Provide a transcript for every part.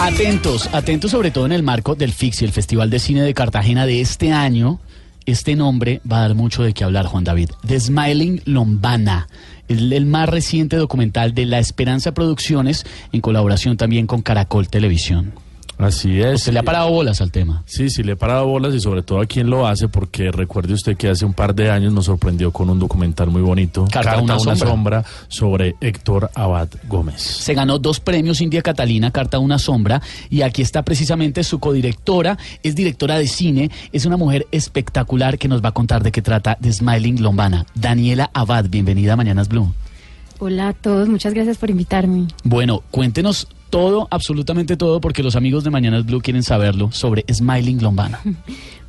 Atentos, atentos sobre todo en el marco del FIXI, el Festival de Cine de Cartagena de este año. Este nombre va a dar mucho de qué hablar, Juan David. The Smiling Lombana, el, el más reciente documental de La Esperanza Producciones, en colaboración también con Caracol Televisión. Así es. ¿Usted le ha parado bolas al tema? Sí, sí, le he parado bolas y sobre todo a quien lo hace, porque recuerde usted que hace un par de años nos sorprendió con un documental muy bonito, Carta a una sombra. sobre Héctor Abad Gómez. Se ganó dos premios India Catalina, Carta una sombra, y aquí está precisamente su codirectora, es directora de cine, es una mujer espectacular que nos va a contar de qué trata The Smiling Lombana. Daniela Abad, bienvenida a Mañanas Blue. Hola a todos, muchas gracias por invitarme. Bueno, cuéntenos todo, absolutamente todo, porque los amigos de Mañanas Blue quieren saberlo sobre Smiling Lombana.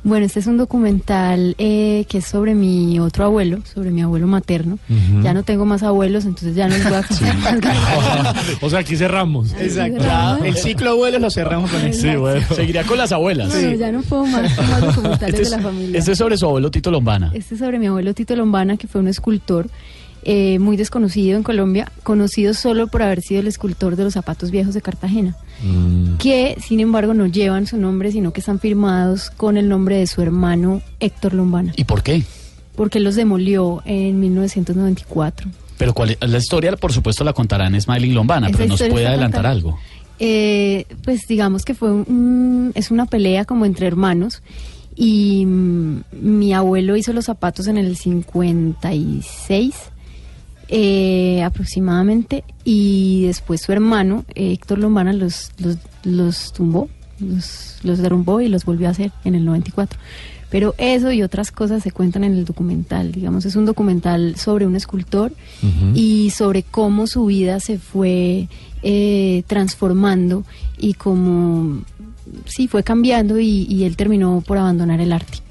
Bueno, este es un documental eh, que es sobre mi otro abuelo, sobre mi abuelo materno. Ya no tengo más abuelos, entonces ya no les voy a contar más. o sea, aquí cerramos. Exacto. Ya, el ciclo abuelos lo cerramos con Sí, bueno. Seguiría con las abuelas. Bueno, ya no puedo más, más documentales Este es, de la familia. este es sobre su abuelo Tito Lombana. Este es sobre mi abuelo Tito Lombana, que fue un escultor eh, muy desconocido en Colombia, conocido solo por haber sido el escultor de los zapatos viejos de Cartagena, Mm. que sin embargo no llevan su nombre, sino que están firmados con el nombre de su hermano Héctor Lombana, ¿Y por qué? porque él los demolió en 1994. Pero cuál es la historia, por supuesto, la contará en Smiling Lombana, Esa pero nos puede adelantar algo. Eh, pues digamos que fue un- es una pelea como entre hermanos y mm, mi abuelo hizo los zapatos en el 56 eh, aproximadamente y después su hermano eh, Héctor Lombana los, los, los tumbó, los, los derrumbó y los volvió a hacer en el 94. Pero eso y otras cosas se cuentan en el documental. Digamos, es un documental sobre un escultor y sobre cómo su vida se fue eh, transformando y cómo sí fue cambiando y, y él terminó por abandonar el arte.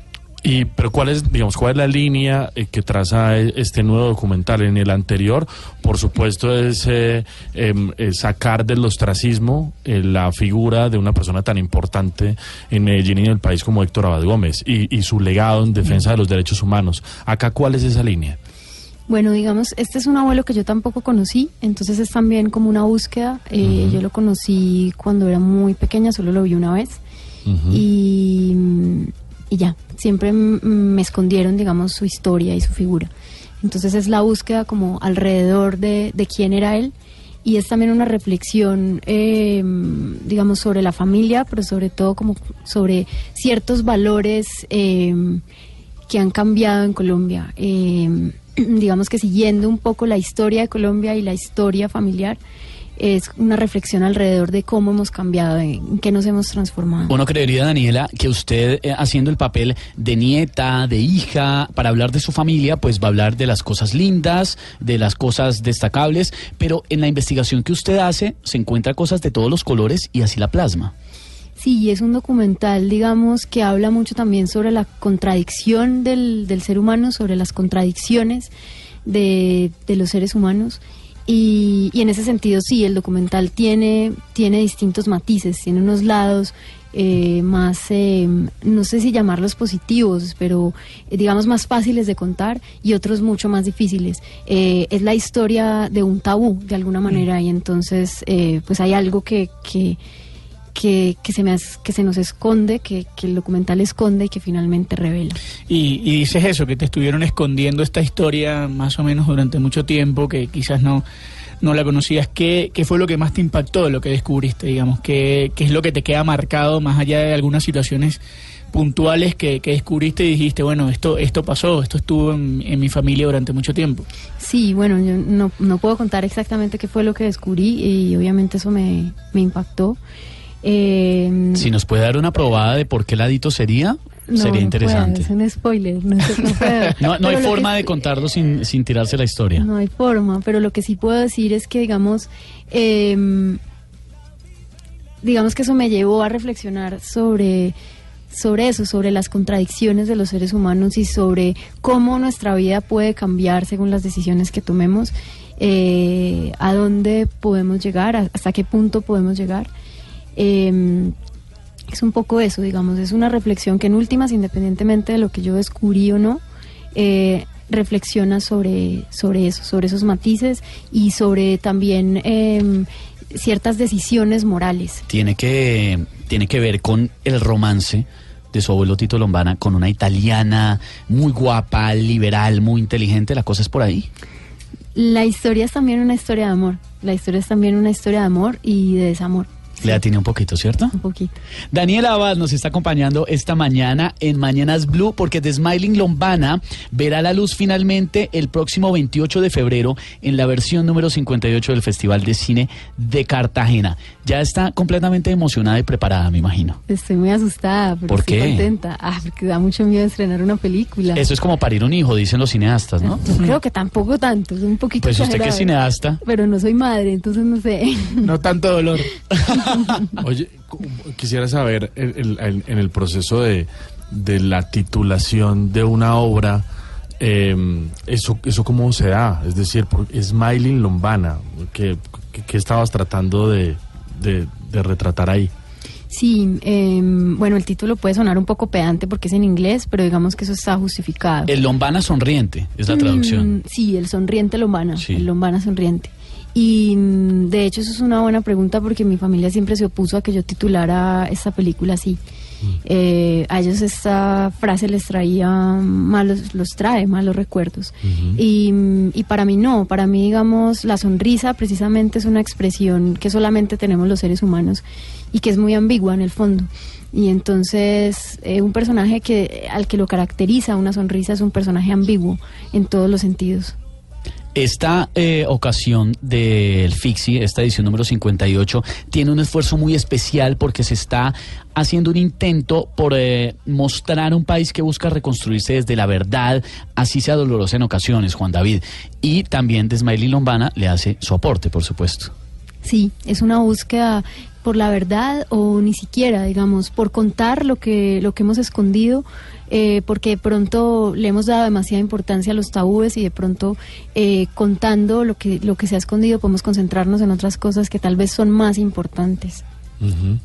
Y, pero ¿cuál es, digamos, cuál es la línea eh, que traza eh, este nuevo documental? En el anterior, por supuesto, es eh, em, eh, sacar del ostracismo eh, la figura de una persona tan importante en Medellín y en el país como Héctor Abad Gómez y, y su legado en defensa de los derechos humanos. Acá, ¿cuál es esa línea? Bueno, digamos, este es un abuelo que yo tampoco conocí, entonces es también como una búsqueda. Eh, Yo lo conocí cuando era muy pequeña, solo lo vi una vez. y, y ya, siempre me escondieron, digamos, su historia y su figura. Entonces es la búsqueda como alrededor de, de quién era él y es también una reflexión, eh, digamos, sobre la familia, pero sobre todo como sobre ciertos valores eh, que han cambiado en Colombia. Eh, digamos que siguiendo un poco la historia de Colombia y la historia familiar, es una reflexión alrededor de cómo hemos cambiado, en qué nos hemos transformado. Uno creería, Daniela, que usted eh, haciendo el papel de nieta, de hija, para hablar de su familia, pues va a hablar de las cosas lindas, de las cosas destacables, pero en la investigación que usted hace se encuentra cosas de todos los colores y así la plasma. Sí, es un documental, digamos, que habla mucho también sobre la contradicción del, del ser humano, sobre las contradicciones de, de los seres humanos. Y, y en ese sentido, sí, el documental tiene, tiene distintos matices, tiene unos lados eh, más, eh, no sé si llamarlos positivos, pero eh, digamos más fáciles de contar y otros mucho más difíciles. Eh, es la historia de un tabú, de alguna manera, y entonces, eh, pues hay algo que... que que, que se me que se nos esconde, que, que el documental esconde y que finalmente revela. Y, y dices eso, que te estuvieron escondiendo esta historia más o menos durante mucho tiempo, que quizás no, no la conocías. ¿Qué, ¿Qué fue lo que más te impactó de lo que descubriste, digamos? ¿Qué, qué es lo que te queda marcado más allá de algunas situaciones puntuales que, que descubriste y dijiste, bueno, esto, esto pasó, esto estuvo en, en mi familia durante mucho tiempo? Sí, bueno, yo no, no puedo contar exactamente qué fue lo que descubrí y obviamente eso me, me impactó. Eh, Si nos puede dar una probada de por qué ladito sería, no, sería no interesante. puedo, es un spoiler, no, sé, no. No, no hay que forma de contarlo sin, sin tirarse la historia. No hay forma, pero lo que sí puedo decir es que, digamos, eh, digamos que eso me llevó a reflexionar sobre sobre eso, sobre las contradicciones de los seres humanos y sobre cómo nuestra vida puede cambiar según las decisiones que tomemos, eh, a dónde podemos llegar, hasta qué punto podemos llegar. Em, es un poco eso, digamos, es una reflexión que en últimas, independientemente de lo que yo descubrí o no, eh, reflexiona sobre, sobre eso, sobre esos matices y sobre también em, ciertas decisiones morales. Tiene que, tiene que ver con el romance de su abuelo Tito Lombana con una italiana muy guapa, liberal, muy inteligente. ¿La cosa es por ahí? La historia es también una historia de amor. La historia es también una historia de amor y de desamor. Le tiene un poquito, ¿cierto? Un poquito. Daniela Abad nos está acompañando esta mañana en Mañanas Blue porque The Smiling Lombana verá la luz finalmente el próximo 28 de febrero en la versión número 58 del Festival de Cine de Cartagena. Ya está completamente emocionada y preparada, me imagino. Estoy muy asustada, pero ¿Por estoy qué? contenta. Ah, porque da mucho miedo estrenar una película. Eso es como parir un hijo, dicen los cineastas, ¿no? Yo creo que tampoco tanto, es un poquito Pues usted que es cineasta. Pero no soy madre, entonces no sé. No tanto dolor. Oye, quisiera saber el- el- el- en el proceso de, de la titulación de una obra, eh, eso, eso cómo se da, es decir, por, Smiling Lombana, que, que- estabas tratando de, de- de retratar ahí. Sí, em, bueno, el título puede sonar un poco pedante porque es en inglés, pero digamos que eso está justificado. El Lombana sonriente es la traducción. Mm, sí, el sonriente lombana, Sí. el lombana sonriente. Y mm, de hecho eso es una buena pregunta porque mi familia siempre se opuso a que yo titulara esta película así. Eh, a ellos esta frase les traía malos, los trae malos recuerdos. y, mm, y para mí no, para mí digamos la sonrisa precisamente es una expresión que solamente tenemos los seres humanos y que es muy ambigua en el fondo. Y entonces eh, un personaje que al que lo caracteriza una sonrisa es un personaje ambiguo en todos los sentidos. Esta eh, ocasión del Fixi, esta edición número 58, tiene un esfuerzo muy especial porque se está haciendo un intento por eh, mostrar un país que busca reconstruirse desde la verdad, así sea dolorosa en ocasiones, Juan David. Y también de Smiley Lombana le hace su aporte, por supuesto. Sí, es una búsqueda por la verdad o ni siquiera, digamos, por contar lo que, lo que hemos escondido, eh, porque de pronto le hemos dado demasiada importancia a los tabúes y de pronto eh, contando lo que, lo que se ha escondido podemos concentrarnos en otras cosas que tal vez son más importantes.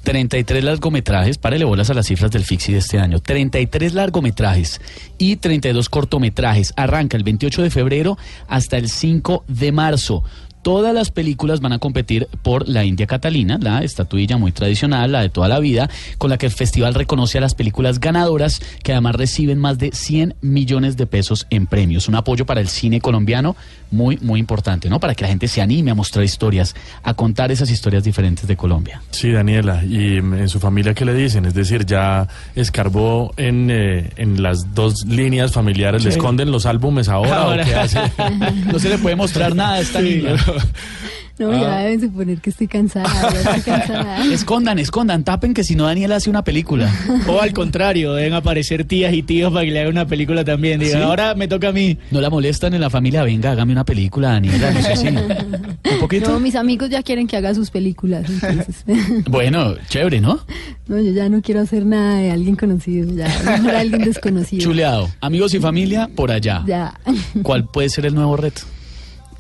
33 largometrajes, párele bolas a las cifras del Fixi de este año. 33 largometrajes y 32 cortometrajes. Arranca el 28 de febrero hasta el 5 de marzo. Todas las películas van a competir por la India Catalina, la estatuilla muy tradicional, la de toda la vida, con la que el festival reconoce a las películas ganadoras, que además reciben más de 100 millones de pesos en premios. Un apoyo para el cine colombiano muy, muy importante, ¿no? Para que la gente se anime a mostrar historias, a contar esas historias diferentes de Colombia. Sí, Daniela, y mm, en su familia, ¿qué le dicen? Es decir, ya escarbó en, eh, en las dos líneas familiares, ¿le Sí. esconden los álbumes ahora, Ahora. o qué hace? No se le puede mostrar nada a esta niña. No, ya deben suponer que estoy cansada, ya estoy cansada. Escondan, escondan, tapen que si no Daniel hace una película. O al contrario, deben aparecer tías y tíos para que le hagan una película también. Digan, ¿Sí? ahora me toca a mí. No la molestan en la familia, venga, hágame una película, Daniela, no sé si. Un poquito. No, mis amigos ya quieren que haga sus películas, entonces. Bueno, chévere, ¿no? No, yo ya no quiero hacer nada de alguien conocido, ya, mejor alguien desconocido. Chuleado. Amigos y familia, por allá. Ya. ¿Cuál puede ser el nuevo reto?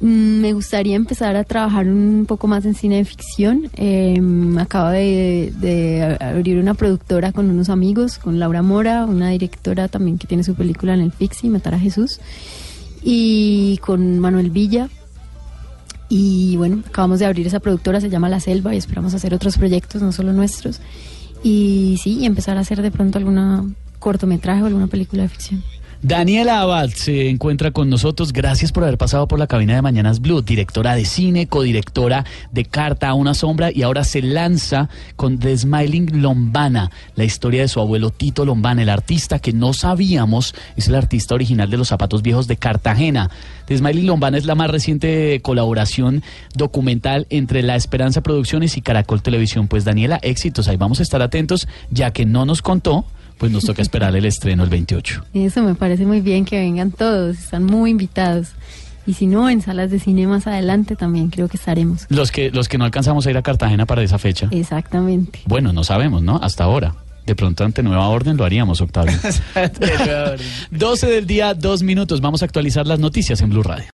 Mm, Me gustaría empezar a trabajar un poco más en cine de ficción. Eh, acabo de, abrir una productora con unos amigos, con Laura Mora, una directora también que tiene su película en el Pixi, Matar a Jesús, y con Manuel Villa. Y bueno, acabamos de abrir esa productora, se llama La Selva, y esperamos hacer otros proyectos, no solo nuestros. Y sí, y empezar a hacer de pronto alguna cortometraje o alguna película de ficción. Daniela Abad se encuentra con nosotros. Gracias por haber pasado por la cabina de Mañanas Blue, directora de cine, codirectora de Carta a una sombra y ahora se lanza con The Smiling Lombana, la historia de su abuelo Tito Lombana, el artista que no sabíamos es el artista original de los zapatos viejos de Cartagena. The Smiling Lombana es la más reciente colaboración documental entre La Esperanza Producciones y Caracol Televisión. Pues Daniela, éxitos, ahí vamos a estar atentos, ya que no nos contó, pues nos toca esperar el estreno el 28. Eso me parece muy bien que vengan todos, están muy invitados. Y si no, en salas de cine más adelante también creo que estaremos. Los que, los que no alcanzamos a ir a Cartagena para esa fecha. Exactamente. Bueno, no sabemos, ¿no? Hasta ahora. De pronto ante nueva orden lo haríamos, Octavio. 12 del día, dos minutos. Vamos a actualizar las noticias en Blue Radio.